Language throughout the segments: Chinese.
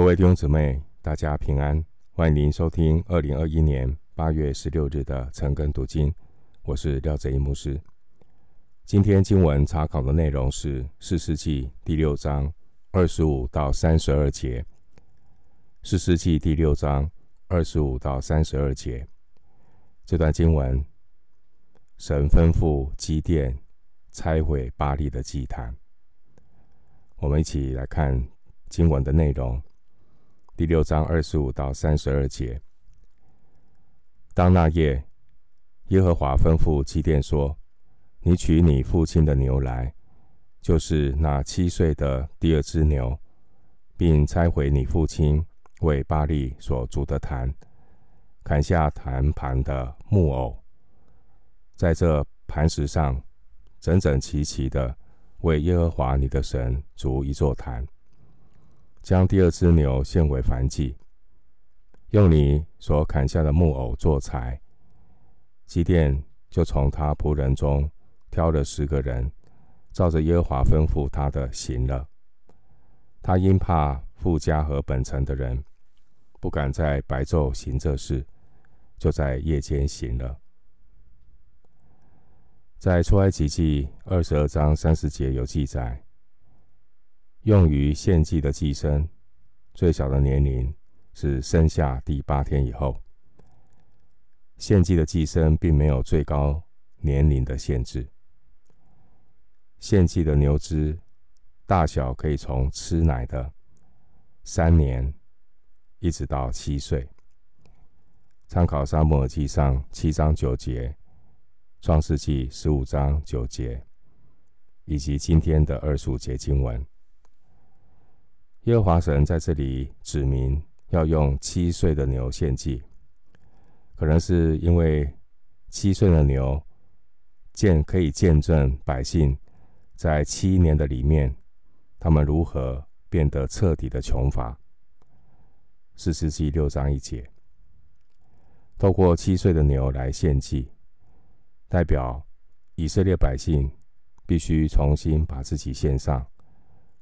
各位弟兄姊妹，大家平安，欢迎您收听二零二一年八月十六日的晨更读经。我是廖泽一牧师。今天经文查考的内容是四世纪第六章二十五到三十二节。四世纪第六章二十五到三十二节，这段经文，神吩咐基甸拆毁巴力的祭坛。我们一起来看经文的内容。第六章二十五到三十二节。当那夜，耶和华吩咐基甸说：“你取你父亲的牛来，就是那七岁的第二只牛，并拆毁你父亲为巴力所筑的坛，砍下坛旁的木偶，在这磐石上整整齐齐的为耶和华你的神筑一座坛。”将第二只牛献为燔祭，用你所砍下的木偶做柴。基甸就从他仆人中挑了十个人，照着耶和华吩咐他的行了。他因怕富家和本城的人，不敢在白昼行这事，就在夜间行了。在出埃及记二十二章三十节有记载。用于献祭的祭牲，最小的年龄是生下第八天以后。献祭的祭牲并没有最高年龄的限制。献祭的牛只大小可以从吃奶的三年，一直到七岁。参考撒母耳记上七章九节、创世记十五章九节，以及今天的二十五节经文。耶和华神在这里指明要用七岁的牛献祭，可能是因为七岁的牛见可以见证百姓在七年的里面，他们如何变得彻底的穷乏。士师记六章一节，透过七岁的牛来献祭，代表以色列百姓必须重新把自己献上，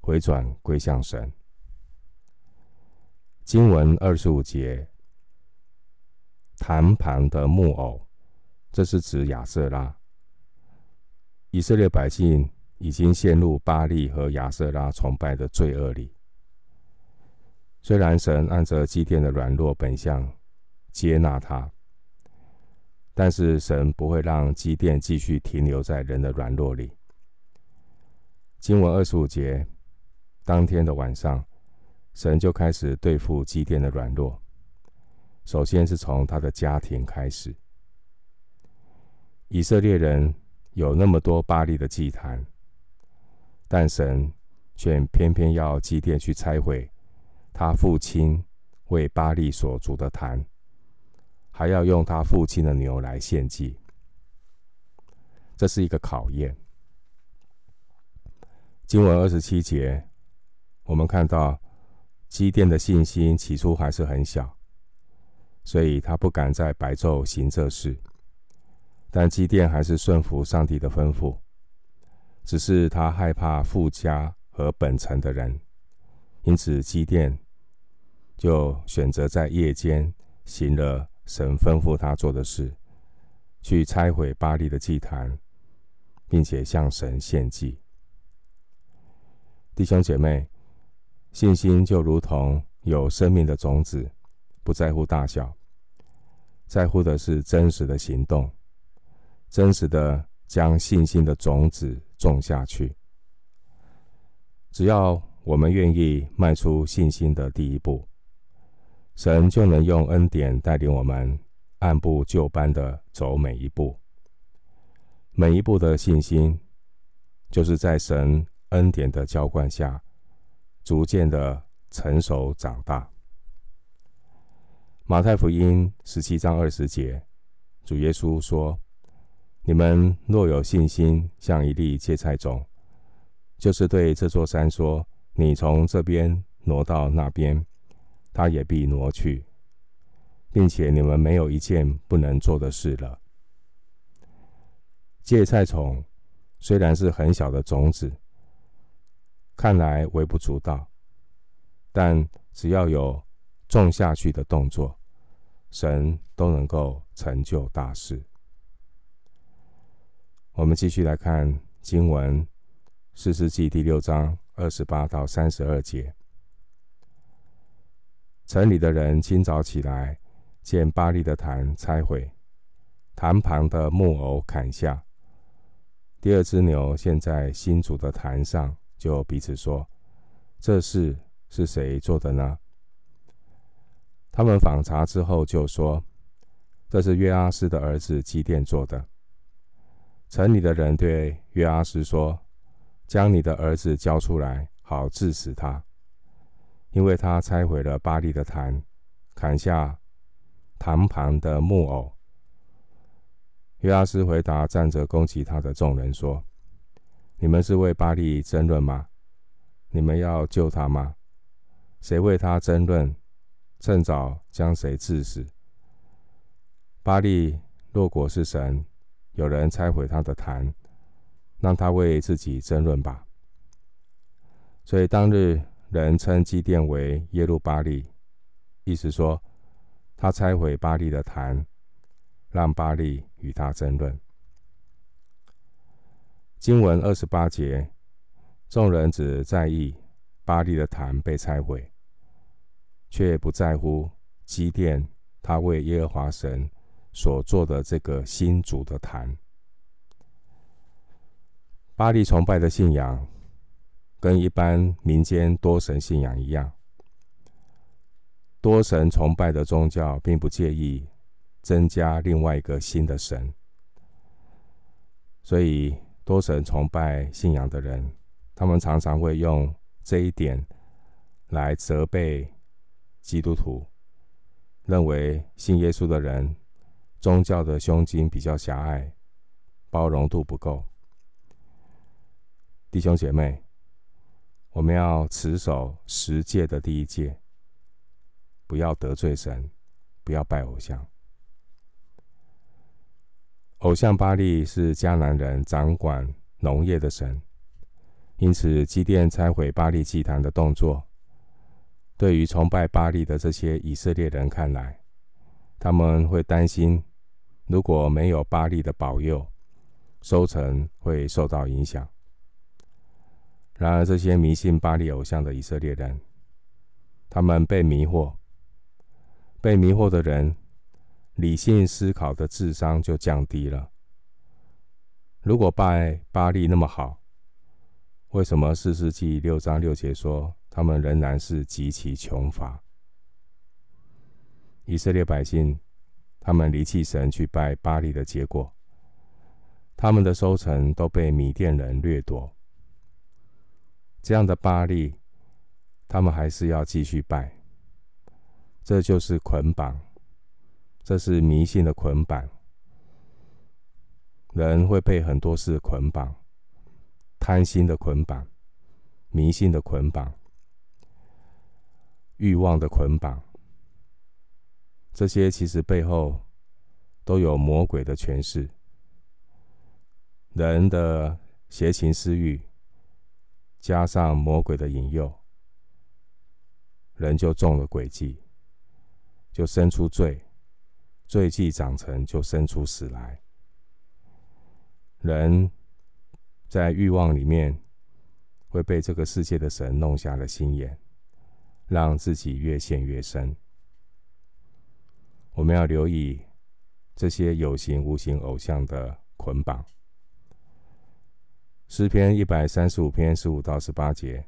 回转归向神。经文二十五节，坛旁的木偶，这是指亚瑟拉。以色列百姓已经陷入巴力和亚瑟拉崇拜的罪恶里。虽然神按着基甸的软弱本相接纳他，但是神不会让基甸继续停留在人的软弱里。经文二十五节，当天的晚上。神就开始对付基甸的软弱。首先是从他的家庭开始。以色列人有那么多巴力的祭坛，但神却偏偏要基甸去拆毁他父亲为巴力所筑的坛，还要用他父亲的牛来献祭。这是一个考验。经文二十七节，我们看到。基甸的信心起初还是很小，所以他不敢在白昼行这事。但基甸还是顺服上帝的吩咐，只是他害怕富家和本城的人，因此基甸就选择在夜间行了神吩咐他做的事，去拆毁巴力的祭坛，并且向神献祭。弟兄姐妹。信心就如同有生命的种子，不在乎大小，在乎的是真实的行动，真实的将信心的种子种下去。只要我们愿意迈出信心的第一步，神就能用恩典带领我们按部就班的走每一步。每一步的信心，就是在神恩典的浇灌下。逐渐的成熟长大。马太福音十七章二十节，主耶稣说：“你们若有信心，像一粒芥菜种，就是对这座山说：‘你从这边挪到那边，它也必挪去，并且你们没有一件不能做的事了。’芥菜种虽然是很小的种子。”看来微不足道，但只要有种下去的动作，神都能够成就大事。我们继续来看经文，士师记第六章二十八到三十二节。城里的人清早起来，见巴黎的坛拆毁，坛旁的木偶砍下。第二只牛现在新筑的坛上，就彼此说：“这事是谁做的呢？”他们访查之后，就说：“这是约阿斯的儿子基甸做的。”城里的人对约阿斯说：“将你的儿子交出来，好治死他。”因为他拆毁了巴力的坛，砍下坛旁的木偶。约阿斯回答站着攻击他的众人说：“你们是为巴力争论吗？你们要救他吗？谁为他争论，趁早将谁治死。巴力若果是神，有人拆毁他的坛，让他为自己争论吧。”所以当日。人称基甸为耶路巴力，意思说他拆毁巴力的坛，让巴力与他争论。经文二十八节，众人只在意巴利的坛被拆毁，却不在乎基甸他为耶和华神所做的这个新主的坛。巴利崇拜的信仰。跟一般民间多神信仰一样，多神崇拜的宗教并不介意增加另外一个新的神，所以多神崇拜信仰的人，他们常常会用这一点来责备基督徒，认为信耶稣的人宗教的胸襟比较狭隘，包容度不够。弟兄姐妹。我们要持守十诫的第一诫，不要得罪神，不要拜偶像。偶像巴力是迦南人掌管农业的神，因此基甸拆毁巴力祭坛的动作，对于崇拜巴力的这些以色列人看来，他们会担心，如果没有巴力的保佑，收成会受到影响。然而，这些迷信巴力偶像的以色列人，他们被迷惑，被迷惑的人，理性思考的智商就降低了。如果拜巴力那么好，为什么四世纪六章六节说他们仍然是极其穷乏？以色列百姓，他们离弃神去拜巴力的结果，他们的收成都被米甸人掠夺。这样的巴力，他们还是要继续拜，这就是捆绑，这是迷信的捆绑。人会被很多事捆绑，贪心的捆绑，迷信的捆绑，欲望的捆绑，这些其实背后都有魔鬼的权势，人的邪情私欲。加上魔鬼的引诱，人就中了诡计，就生出罪，罪既长成，就生出死来。人在欲望里面会被这个世界的神弄瞎了心眼，让自己越陷越深。我们要留意这些有形无形偶像的捆绑。诗篇一百三十五篇十五到十八节，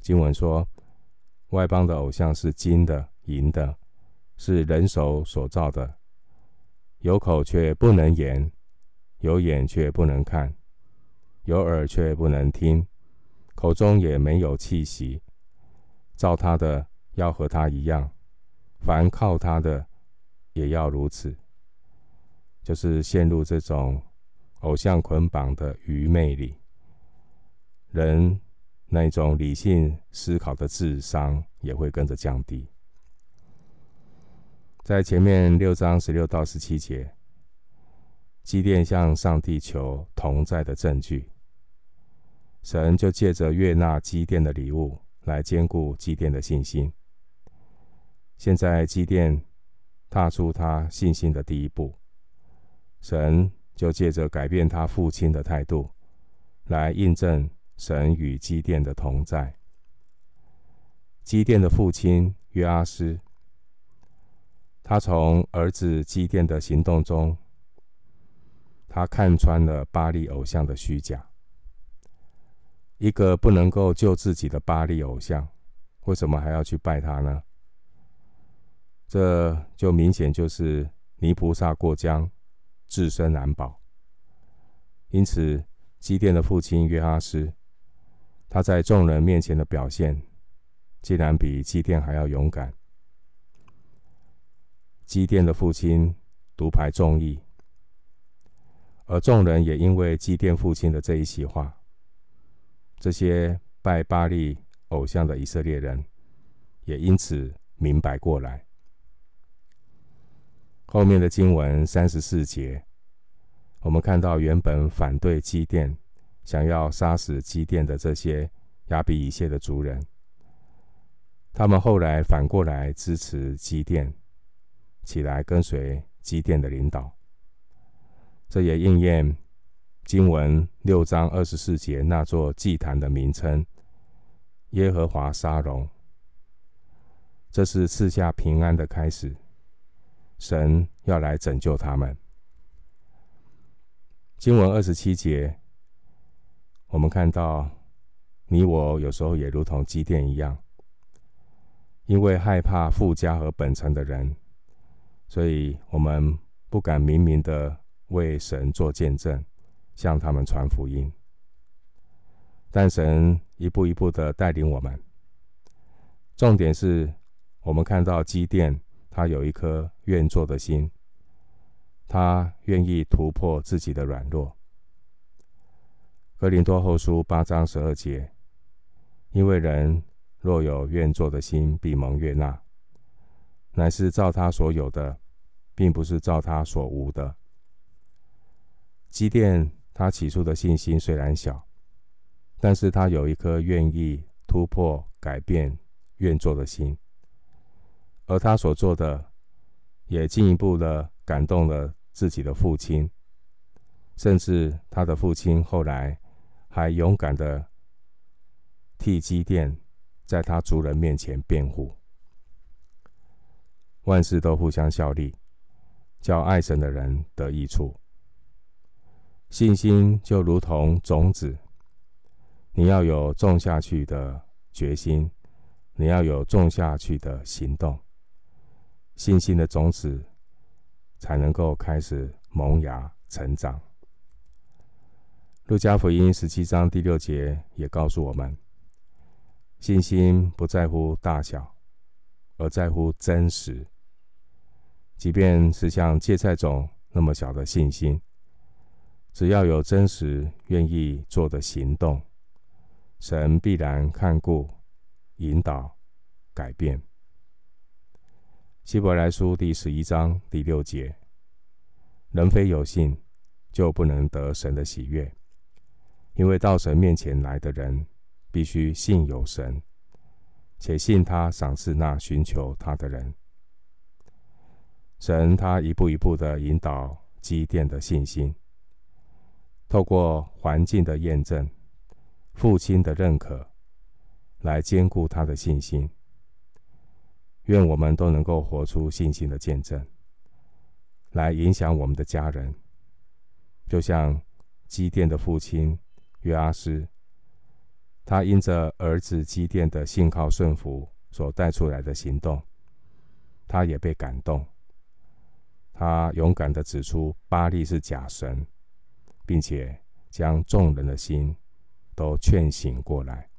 经文说：外邦的偶像是金的、银的，是人手所造的，有口却不能言，有眼却不能看，有耳却不能听，口中也没有气息。造他的要和他一样，凡靠他的也要如此，就是陷入这种。偶像捆绑的愚昧里，人那种理性思考的智商也会跟着降低。在前面六章十六到十七节，基甸向上帝求同在的证据，神就借着悦纳基甸的礼物来坚固基甸的信心。现在基甸踏出他信心的第一步，神就借着改变他父亲的态度，来印证神与基甸的同在。基甸的父亲约阿施，他从儿子基甸的行动中，他看穿了巴力偶像的虚假。一个不能够救自己的巴力偶像，为什么还要去拜他呢？这就明显就是泥菩萨过江，自身难保。因此，基甸的父亲约阿施，他在众人面前的表现，竟然比基甸还要勇敢。基甸的父亲独排众议，而众人也因为基甸父亲的这一席话，这些拜巴力偶像的以色列人，也因此明白过来。后面的经文三十四节，我们看到原本反对基甸、想要杀死基甸的这些亚比以谢的族人，他们后来反过来支持基甸，起来跟随基甸的领导。这也应验经文六章二十四节那座祭坛的名称——耶和华沙龙。这是赐下平安的开始。神要来拯救他们。经文二十七节，我们看到你我有时候也如同基甸一样，因为害怕富家和本城的人，所以我们不敢明明的为神做见证，向他们传福音。但神一步一步的带领我们，重点是我们看到基甸。他有一颗愿做的心，他愿意突破自己的软弱。哥林多后书八章十二节，因为人若有愿做的心，必蒙悦纳，乃是照他所有的，并不是照他所无的。基甸他起初的信心虽然小，但是他有一颗愿意突破、改变、愿做的心。而他所做的，也进一步的感动了自己的父亲，甚至他的父亲后来还勇敢的替基甸在他族人面前辩护。万事都互相效力，叫爱神的人得益处。信心就如同种子，你要有种下去的决心，你要有种下去的行动。信心的种子才能够开始萌芽成长。路加福音十七章第六节也告诉我们：信心不在乎大小，而在乎真实。即便是像芥菜种那么小的信心，只要有真实愿意做的行动，神必然看顾、引导、改变。希伯来书第十一章第六节：人非有信，就不能得神的喜悦。因为到神面前来的人，必须信有神，且信他赏赐那寻求他的人。神他一步一步的引导基甸的信心，透过环境的验证、父亲的认可，来坚固他的信心。愿我们都能够活出信心的见证，来影响我们的家人。就像基甸的父亲约阿施，他因着儿子基甸的信靠顺服所带出来的行动，他也被感动。他勇敢地指出巴利是假神，并且将众人的心都劝醒过来。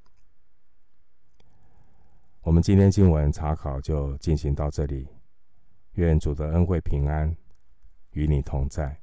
我们今天经文查考就进行到这里，愿主的恩惠平安与你同在。